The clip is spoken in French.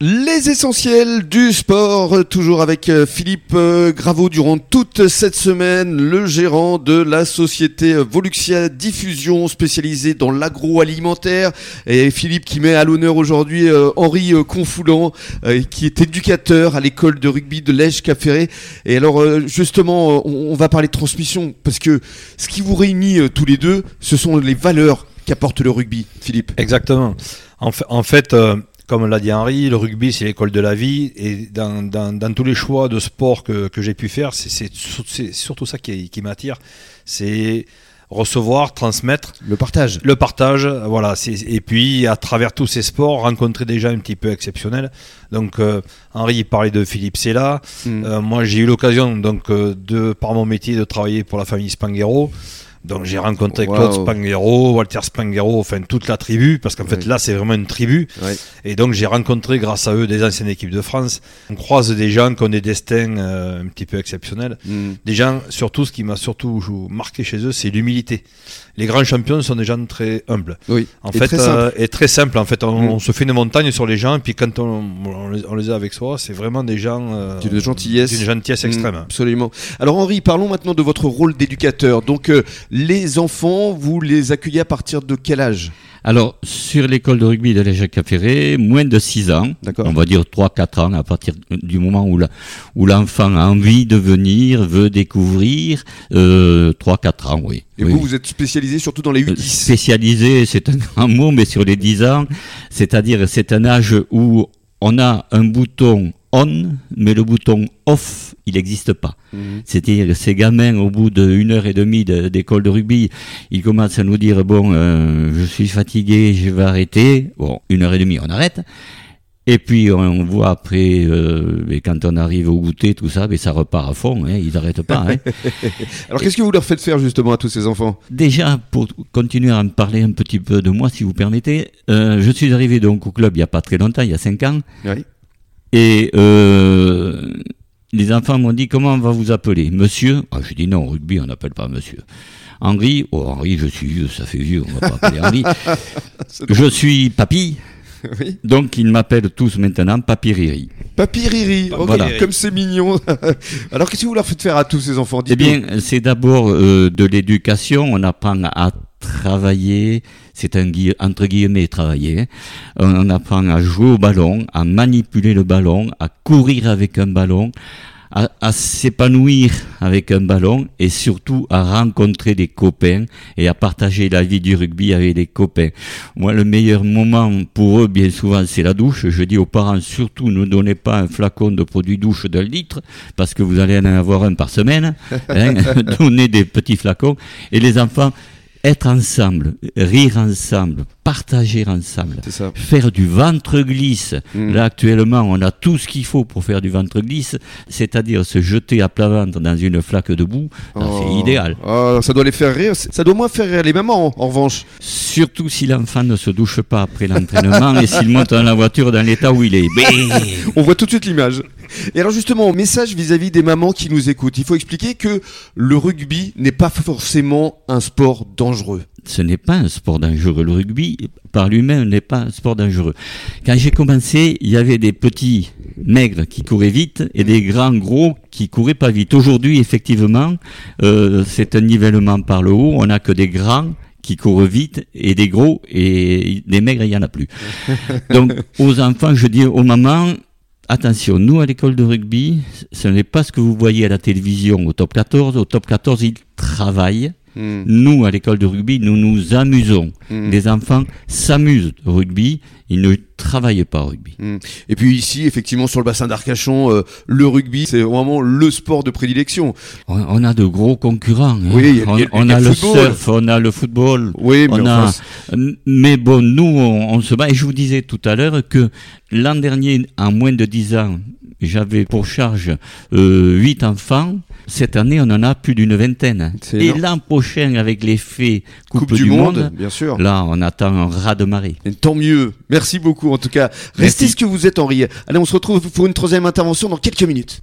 Les essentiels du sport, toujours avec euh, Philippe euh, Graveau durant toute cette semaine, le gérant de la société Voluxia Diffusion spécialisée dans l'agroalimentaire. Et Philippe qui met à l'honneur aujourd'hui euh, Henri Confoulant, qui est éducateur à l'école de rugby de Lège Caféré. Et alors justement, on va parler de transmission parce que ce qui vous réunit tous les deux, ce sont les valeurs qu'apporte le rugby, Philippe. Exactement. En fait, en fait comme l'a dit Henri, le rugby c'est l'école de la vie et dans, dans, tous les choix de sport que, que j'ai pu faire, c'est surtout ça qui, qui m'attire. C'est recevoir, transmettre. Le partage. Le partage, voilà. Et puis, à travers tous ces sports, rencontrer des gens un petit peu exceptionnels. Donc, euh, Henri parlait de Philippe Sella. Mm. Euh, moi, j'ai eu l'occasion, donc, euh, de, par mon métier, de travailler pour la famille Spanghero. Donc j'ai rencontré Claude Spanghero, Walter Spanghero, enfin toute la tribu, parce qu'en fait là c'est vraiment une tribu. Et donc j'ai rencontré grâce à eux des anciennes équipes de France. On croise des gens qui ont des destins euh, un petit peu exceptionnels. Mm. Des gens, surtout ce qui m'a surtout marqué chez eux, c'est l'humilité. Les grands champions sont des gens très humbles. Oui. En et fait, très euh, et très simple. En fait, on, mm. se fait une montagne sur les gens, et puis quand on, on, les, a avec soi, c'est vraiment des gens euh, d'une gentillesse, d'une gentillesse mm, extrême. absolument. Alors Henri, parlons maintenant de votre rôle d'éducateur. Donc les enfants, vous les accueillez à partir de quel âge alors, sur l'école de rugby de l'Échec Ferré, moins de 6 ans, on va dire 3-4 ans, à partir du moment où l'enfant a envie de venir, veut découvrir, euh, 3-4 ans, oui. Et vous, vous êtes spécialisé surtout dans les 8-10 Spécialisé, c'est un grand mot, mais sur les 10 ans, c'est-à-dire c'est un âge où on a un bouton on, mais le bouton off, il n'existe pas. Mhm. C'est-à-dire ces gamins, au bout d'une heure et demie d'école de, rugby, ils commencent à nous dire, bon, euh, je suis fatigué, je vais arrêter. Bon, une heure et demie, on arrête. Et puis on voit après, euh, quand on arrive au goûter, tout ça, mais ça repart à fond, hein, ils n'arrêtent pas. Hein. Alors qu'est-ce que vous leur faites faire justement à tous ces enfants? Déjà, pour continuer à me parler un petit peu de moi, si vous permettez, euh, je suis arrivé donc au club il n'y a pas très longtemps, il y a 5 ans. Oui. Et euh, les enfants m'ont dit comment on va vous appeler? Monsieur? Ah, Je dis non, au rugby on n'appelle pas monsieur. Henri? Oh Henri, je suis vieux, ça fait vieux, on va pas appeler Henri. je suis papy. Oui. Donc ils m'appellent tous maintenant Papy Riri. Papy Riri, voilà. comme c'est mignon. Alors qu'est-ce que vous leur faites faire à tous ces enfants? Eh bien, c'est d'abord euh, de l'éducation, on apprend à travailler, c'est un entre guillemets travailler. Hein. On apprend à jouer au ballon, à manipuler le ballon, à courir avec un ballon, à, s'épanouir avec un ballon et surtout à rencontrer des copains et à partager la vie du rugby avec des copains. Moi, le meilleur moment pour eux, bien souvent, c'est la douche. Je dis aux parents, surtout, ne donnez pas un flacon de produit douche d'un litre parce que vous allez en avoir un par semaine. Hein. Donnez des petits flacons. Et les enfants, être ensemble, rire ensemble, partager ensemble, faire du ventre glisse. Hmm. Là actuellement, on a tout ce qu'il faut pour faire du ventre glisse, c'est-à-dire se jeter à plat ventre dans une flaque de boue. C'est oh. idéal. Oh, ça doit les faire rire. Ça doit moins faire rire les mamans, en, revanche. Surtout si l'enfant ne se douche pas après l'entraînement et s'il monte dans la voiture dans l'état où il est. on voit tout de suite l'image. Et alors justement, message vis-à-vis des mamans qui nous écoutent. Il faut expliquer que le rugby n'est pas forcément un sport dangereux. Ce n'est pas un sport dangereux. Le rugby, par lui-même, n'est pas un sport dangereux. Quand j'ai commencé, il y avait des petits maigres qui couraient vite et des grands gros qui couraient pas vite. Aujourd'hui, effectivement, euh, c'est un nivellement par le haut. On n'a que des grands qui courent vite et des gros et des maigres, il n'y en a plus. Donc, aux enfants, je dis aux mamans, Attention, nous à l'école de rugby, ce n'est pas ce que vous voyez à la télévision au top 14. Au top 14, ils travaillent. Hmm. Nous, à l'école de rugby, nous nous amusons. Hmm. Les enfants s'amusent au rugby, ils ne travaillent pas au rugby. Hmm. Et puis ici, effectivement, sur le bassin d'Arcachon, euh, le rugby, c'est vraiment le sport de prédilection. On, a de gros concurrents. Hein. Oui, on, a, le, surf, on a le football. Oui, mais, a... mais bon, nous, on, se bat. Et je vous disais tout à l'heure que l'an dernier, en moins de 10 ans, j'avais pour charge euh, 8 enfants. Cette année, on en a plus d'une vingtaine. Et l'an prochain, avec l'effet Coupe, du, monde, bien sûr. là, on attend un raz de marée. tant mieux. Merci beaucoup, en tout cas. Restez ce que vous êtes, Henri. Allez, on se retrouve pour une troisième intervention dans quelques minutes.